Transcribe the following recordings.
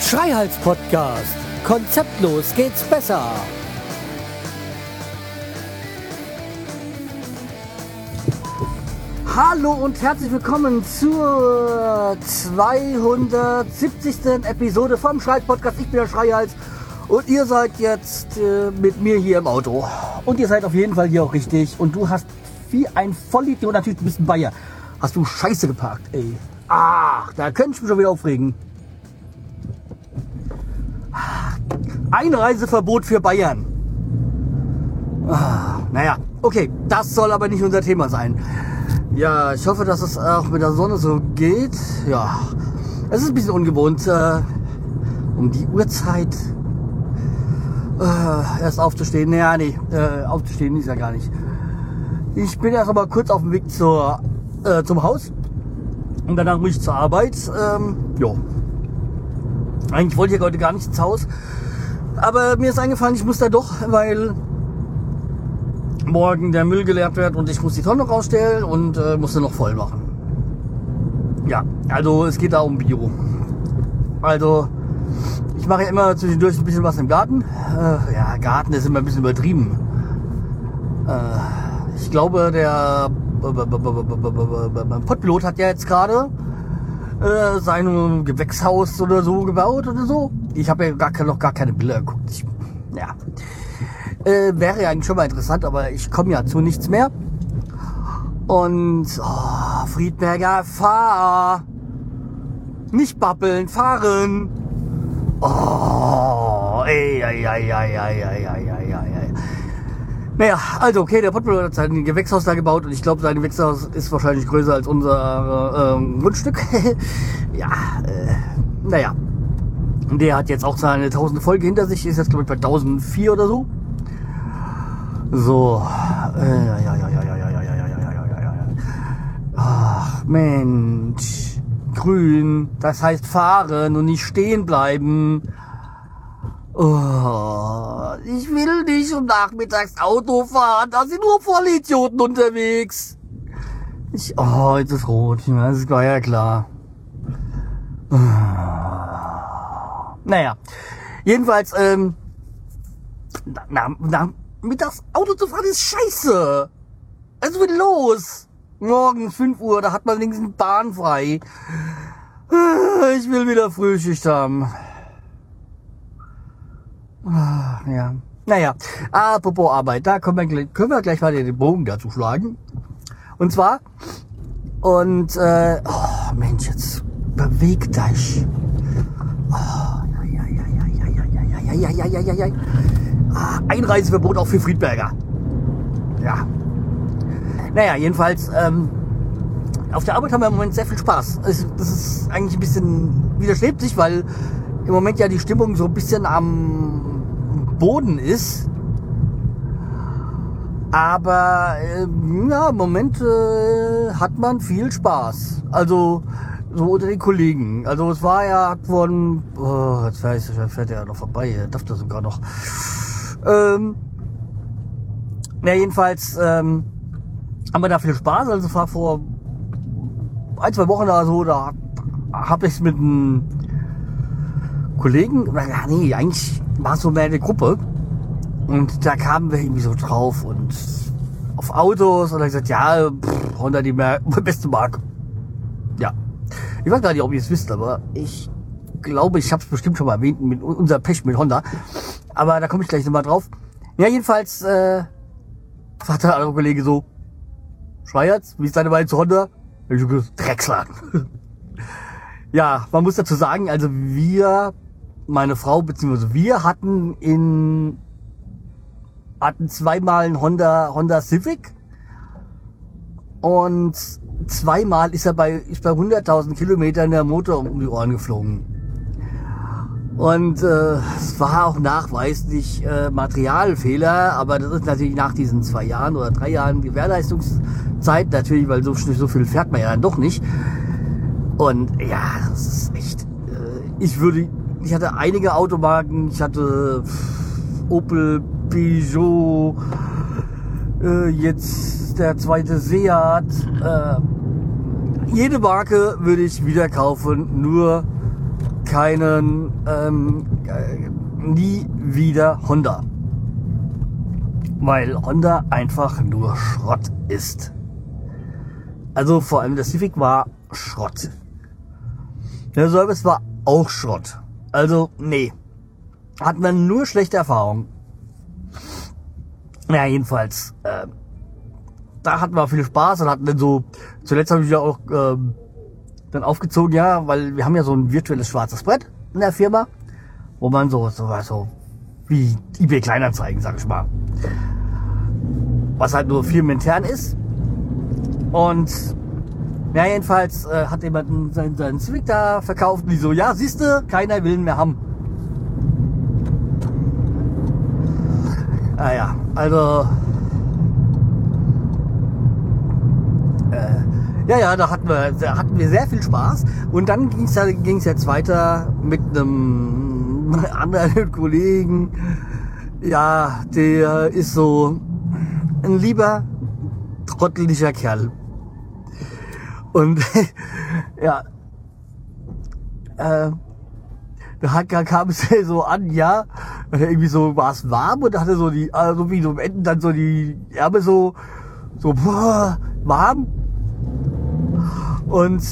Schreihals Podcast. Konzeptlos geht's besser. Hallo und herzlich willkommen zur 270. Episode vom Schreihals Podcast. Ich bin der Schreihals und ihr seid jetzt äh, mit mir hier im Auto. Und ihr seid auf jeden Fall hier auch richtig. Und du hast wie ein Vollidiot, natürlich du bist ein Bayer. Hast du Scheiße geparkt, ey. Ach, da könnte ich mich schon wieder aufregen. Einreiseverbot für Bayern. Ah, naja, okay, das soll aber nicht unser Thema sein. Ja, ich hoffe, dass es auch mit der Sonne so geht. Ja, es ist ein bisschen ungewohnt, äh, um die Uhrzeit äh, erst aufzustehen. Naja, nee, äh, aufzustehen ist ja gar nicht. Ich bin erst aber kurz auf dem Weg zur, äh, zum Haus und danach muss ich zur Arbeit. Ähm, jo. Eigentlich wollte ich heute gar nicht ins Haus. Aber mir ist eingefallen, ich muss da doch, weil morgen der Müll geleert wird und ich muss die Tonne rausstellen und äh, muss sie noch voll machen. Ja, also es geht da um Bio. Also ich mache ja immer zwischendurch ein bisschen was im Garten. Äh, ja, Garten ist immer ein bisschen übertrieben. Äh, ich glaube, der Pottpilot hat ja jetzt gerade äh, sein Gewächshaus oder so gebaut oder so. Ich habe ja gar, noch gar keine Bilder geguckt. Ich, ja. Äh, wäre ja eigentlich schon mal interessant, aber ich komme ja zu nichts mehr. Und oh, Friedberger, fahr! Nicht babbeln, fahren! Oh, ey, ey, ey, ey, ey, ey, ey, ey, ey. Naja, also okay, der Pottbüller hat sein Gewächshaus da gebaut und ich glaube, sein Gewächshaus ist wahrscheinlich größer als unser äh, Grundstück. ja, äh, naja. Der hat jetzt auch seine 1000 Folge hinter sich, ist jetzt glaube ich bei 1004 oder so. So, äh, ja, ja, ja, ja, ja, ja, ja, ja, ja, ja, ja, ja. Ach, Mensch. Grün, das heißt fahren und nicht stehen bleiben. Oh, ich will nicht um nachmittags Auto fahren, da sind nur Vollidioten unterwegs. Ich, oh, jetzt ist rot, das war ja klar. Naja, jedenfalls, ähm, na, na, mit das Auto zu fahren ist scheiße. Also wird los. Morgens 5 Uhr, da hat man wenigstens Bahn frei. Ich will wieder Frühschicht haben. Ja. Naja, apropos Arbeit, da können wir, können wir gleich mal den Bogen dazu schlagen. Und zwar, und, äh, oh Mensch, jetzt bewegt dich. Oh, ja, ja, ja, ja, ja, ja, ja, ja, ja, ja, ja, ja. Ah, Einreiseverbot auch für Friedberger. Ja. Naja, jedenfalls, ähm, auf der Arbeit haben wir im Moment sehr viel Spaß. Das ist eigentlich ein bisschen widerstrebt sich, weil im Moment ja die Stimmung so ein bisschen am Boden ist. Aber äh, ja, im Moment äh, hat man viel Spaß. Also so unter den Kollegen. Also es war ja von, oh, jetzt weiß ich, fährt er ja noch vorbei, er darf da sogar noch. Ähm, na jedenfalls ähm, haben wir da viel Spaß. Also war vor ein, zwei Wochen oder so, da habe ich mit einem Kollegen, ja, nee, eigentlich war es so mehr eine Gruppe. Und da kamen wir irgendwie so drauf und auf Autos und dann gesagt, ja, pff, Honda die mehr, beste Marke. Ja. Ich weiß gar nicht, ob ihr es wisst, aber ich glaube, ich habe es bestimmt schon mal erwähnt, mit unser Pech mit Honda. Aber da komme ich gleich nochmal drauf. Ja, jedenfalls äh, sagt der andere Kollege so, Schreiert's, wie ist deine Meinung zu Honda? Drecksladen. ja, man muss dazu sagen, also wir, meine Frau beziehungsweise wir hatten in hatten zweimal einen Honda Honda Civic und zweimal ist er bei ist bei 100.000 Kilometern der Motor um die Ohren geflogen. Und äh, es war auch nachweislich äh, Materialfehler, aber das ist natürlich nach diesen zwei Jahren oder drei Jahren Gewährleistungszeit natürlich, weil so, so viel fährt man ja dann doch nicht. Und ja, das ist echt. Äh, ich würde, ich hatte einige Automarken, ich hatte Opel, Peugeot, Äh, jetzt der zweite Seat. Äh, jede Marke würde ich wieder kaufen, nur keinen, ähm, äh, nie wieder Honda. Weil Honda einfach nur Schrott ist. Also vor allem der Civic war Schrott. Der Service war auch Schrott. Also, nee. Hat man nur schlechte Erfahrungen. Ja, jedenfalls. Äh, da hatten wir viel Spaß und hatten dann so, zuletzt habe ich ja auch ähm, dann aufgezogen, ja, weil wir haben ja so ein virtuelles schwarzes Brett in der Firma, wo man so, so, so wie eBay Kleinanzeigen, sag ich mal. Was halt nur firmenintern ist. Und ja, jedenfalls äh, hat jemand seinen, seinen Civic da verkauft die so, ja, siehste, keiner will ihn mehr haben. Ah ja, also äh, ja, ja, da hatten wir, da hatten wir sehr viel Spaß. Und dann ging es ging's jetzt weiter mit einem anderen Kollegen. Ja, der ist so ein lieber, trotteliger Kerl. Und ja, äh, da kam es so an, ja, irgendwie so war es warm und hatte so die, also wie so am Ende dann so die Ärmel so, so boah, warm. Und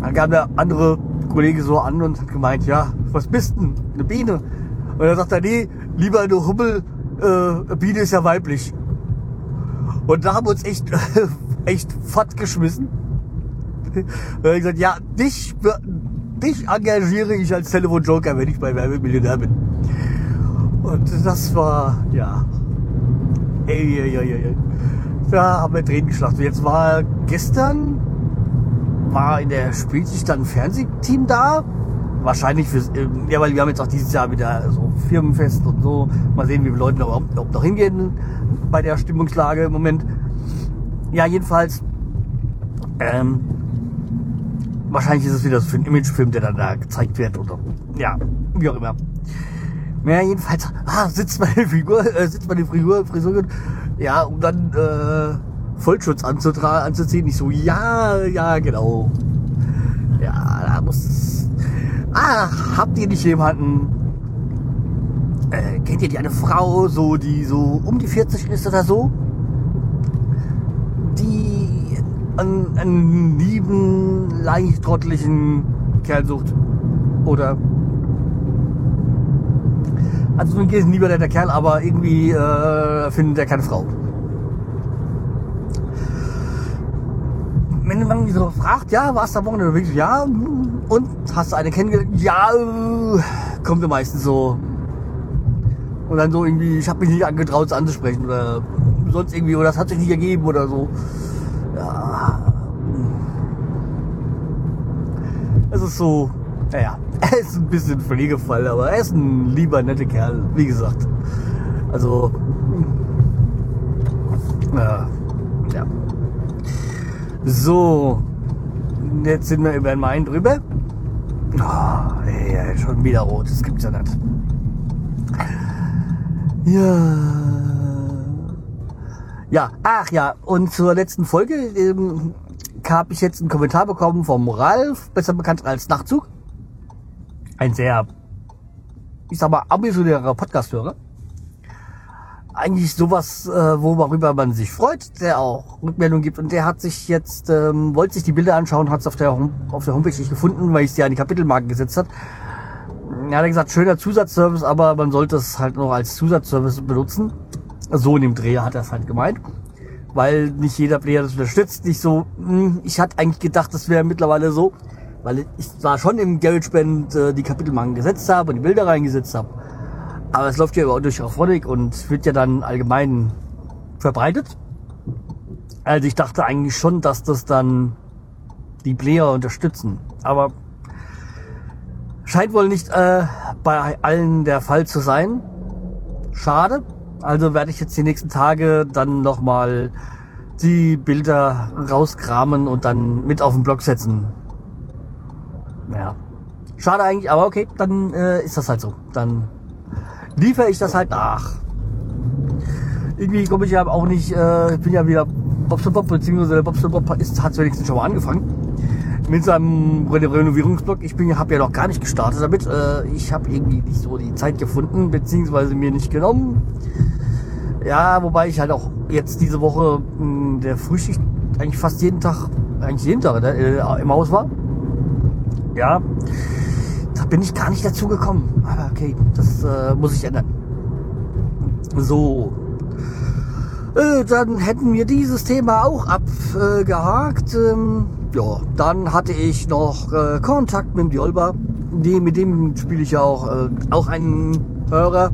dann kam der andere Kollege so an und hat gemeint, ja, was bist denn? Eine Biene. Und er sagt er, nee, lieber eine Hummel, äh, Biene ist ja weiblich. Und da haben wir uns echt, echt fett geschmissen. Und er gesagt, ja, dich, dich engagiere ich als Telefonjoker, wenn ich bei Werbemillionär bin. Und das war, ja, ey, ey, ey, ey. Da haben wir Tränen geschlacht. Jetzt war gestern, war in der Spielsicht dann ein Fernsehteam da. Wahrscheinlich fürs, ja, weil wir haben jetzt auch dieses Jahr wieder so Firmenfest und so. Mal sehen, wie viele Leute noch, noch hingehen bei der Stimmungslage im Moment. Ja, jedenfalls, ähm, wahrscheinlich ist es wieder so für einen Imagefilm, der dann da gezeigt wird oder ja, wie auch immer. Ja, jedenfalls, ah, sitzt meine Figur, äh, sitzt meine Figur, Frisur, ja, um dann äh, Vollschutz anzuziehen. Ich so, ja, ja, genau. Ja, da muss es. Ah, habt ihr nicht jemanden? Äh, kennt ihr die eine Frau, so die so um die 40 ist oder so? Die einen, einen lieben, leicht trottlichen Kerl sucht. Oder also ein lieber netter Kerl, aber irgendwie äh, findet er keine Frau. Wenn man so fragt, ja, warst du am Wochenende unterwegs? Ja, und hast du eine kennengelernt? Ja, kommt meistens so. Und dann so irgendwie, ich habe mich nicht angetraut, es anzusprechen oder sonst irgendwie, oder das hat sich nicht ergeben oder so. Ja. Es ist so, naja, er ist ein bisschen Pflegefall, aber er ist ein lieber, netter Kerl, wie gesagt. Also, ja. ja. So, jetzt sind wir über den Main drüber. Oh, ey, schon wieder rot, das gibt's ja nicht. Ja. Ja, ach ja, und zur letzten Folge ähm, habe ich jetzt einen Kommentar bekommen vom Ralf, besser bekannt als Nachtzug ein sehr, ich sag mal, ambitionärer Podcast-Hörer. Eigentlich sowas, äh, worüber man sich freut, der auch Rückmeldung gibt. Und der hat sich jetzt, ähm, wollte sich die Bilder anschauen, hat es auf der, auf der Homepage nicht gefunden, weil ich sie an die Kapitelmarken gesetzt hat. Er hat gesagt, schöner Zusatzservice, aber man sollte es halt noch als Zusatzservice benutzen. So in dem Dreh hat er es halt gemeint. Weil nicht jeder Player das unterstützt. Nicht so, mh, hm, ich hatte eigentlich gedacht, das wäre mittlerweile so weil ich zwar schon im GarageBand äh, die Kapitelmarken gesetzt habe und die Bilder reingesetzt habe, aber es läuft ja über durch Auphonic und wird ja dann allgemein verbreitet. Also ich dachte eigentlich schon, dass das dann die Player unterstützen, aber scheint wohl nicht äh, bei allen der Fall zu sein. Schade. Also werde ich jetzt die nächsten Tage dann nochmal die Bilder rauskramen und dann mit auf den Blog setzen. Ja. Schade eigentlich, aber okay, dann äh, ist das halt so. Dann liefere ich das halt nach. irgendwie komme ich ja auch nicht, äh, ich bin ja wieder Bobsel beziehungsweise der Bobsel ist, hat wenigstens schon mal angefangen mit seinem Renovierungsblock. Ich habe ja noch gar nicht gestartet damit. Äh, ich habe irgendwie nicht so die Zeit gefunden, beziehungsweise mir nicht genommen. Ja, wobei ich halt auch jetzt diese Woche mh, hm, der Frühschicht eigentlich fast jeden Tag, eigentlich jeden Tag äh, im Haus war. Ja, bin ich gar nicht dazu gekommen. Aber okay, das äh, muss ich ändern. So, äh, dann hätten wir dieses Thema auch abgehakt. Ähm, ja, dann hatte ich noch äh, Kontakt mit dem Diolba. Die, mit dem spiele ich ja auch, äh, auch einen Hörer,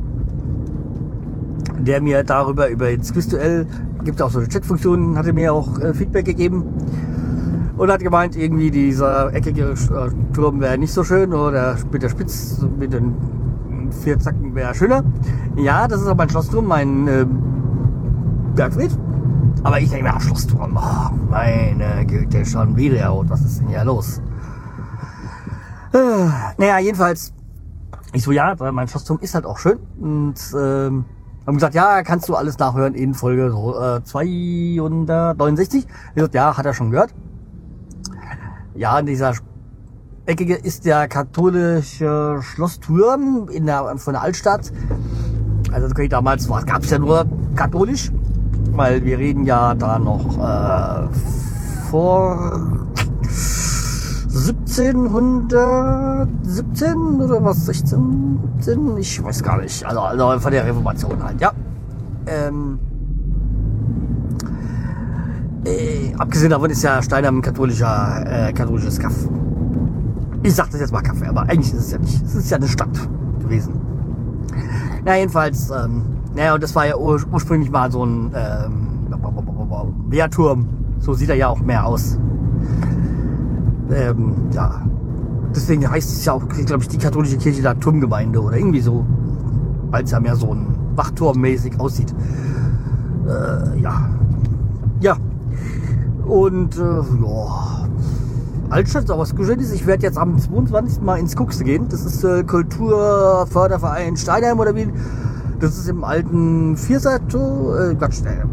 der mir darüber, über das Quizduell, gibt auch so eine Chatfunktion, hatte mir auch äh, Feedback gegeben und hat gemeint, irgendwie dieser eckige äh, Turm wäre nicht so schön oder mit der Spitz, mit den vier Zacken wäre schöner. Ja, das ist auch mein Schlossturm, mein äh, Bergfried. Aber ich denke mir, Schlossturm, oh, meine Güte, schon wieder. Und was ist denn hier los? Äh, naja, jedenfalls, ich so, ja, mein Schlossturm ist halt auch schön. Und ähm, haben gesagt, ja, kannst du alles nachhören in Folge so, äh, 269. Ich gesagt, ja, hat er schon gehört. Ja, in dieser eckige ist der katholische Schlossturm in der, von der Altstadt. Also damals gab es ja nur katholisch weil wir reden ja da noch äh, vor 1717 oder was 16, 17? Ich weiß gar nicht. Also, also von der Reformation halt, ja. Ähm, äh, abgesehen davon ist ja Steinheim ein katholischer, äh, katholisches Kaff. Ich sag das jetzt mal Kaffee, aber eigentlich ist es ja nicht. Es ist ja eine Stadt gewesen. Na, jedenfalls, ähm, naja, und das war ja ur ursprünglich mal so ein ähm, Wehrturm. So sieht er ja auch mehr aus. Ähm, ja. Deswegen heißt es ja auch, glaube ich, die katholische Kirche da Turmgemeinde oder irgendwie so. Weil es ja mehr so ein Wachturm-mäßig aussieht. Äh, ja. Ja. Und, äh, ja. Altstadt ist auch was Schönes. Ich werde jetzt am 22. Mal ins Kuxte gehen. Das ist äh, Kulturförderverein Steinheim oder wie das ist im alten Viersato, äh, Quatsch, äh,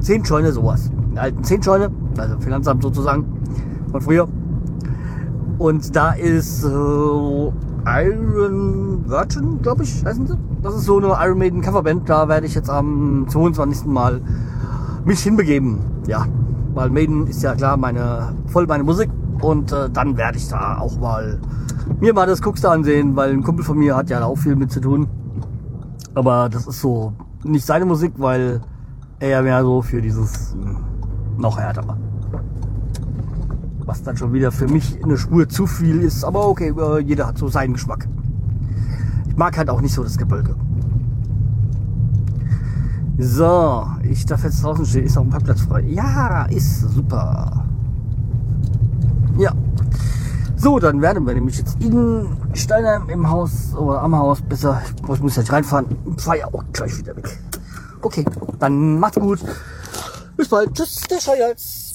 Zehnscheune, sowas. In alten Zehnscheune, also Finanzamt sozusagen, von früher. Und da ist äh, Iron Virgin, glaube ich, heißen sie. Das ist so eine Iron Maiden Coverband. Da werde ich jetzt am 22. Mal mich hinbegeben. Ja, weil Maiden ist ja klar meine voll meine Musik und äh, dann werde ich da auch mal mir mal das Guckste ansehen, weil ein Kumpel von mir hat ja auch viel mit zu tun. Aber das ist so nicht seine Musik, weil er ja mehr so für dieses hm, noch härter war. Was dann schon wieder für mich eine Spur zu viel ist, aber okay, äh, jeder hat so seinen Geschmack. Ich mag halt auch nicht so das Gebölke. So, ich darf jetzt draußen stehen. Ist auch ein Parkplatz frei. Ja, ist super. Ja. So, dann werden wir nämlich jetzt in Steinheim im Haus oder am Haus besser. Ich muss jetzt reinfahren. Fahr ja auch gleich wieder weg. Okay, dann macht's gut. Bis bald. Tschüss, der Scheuerz.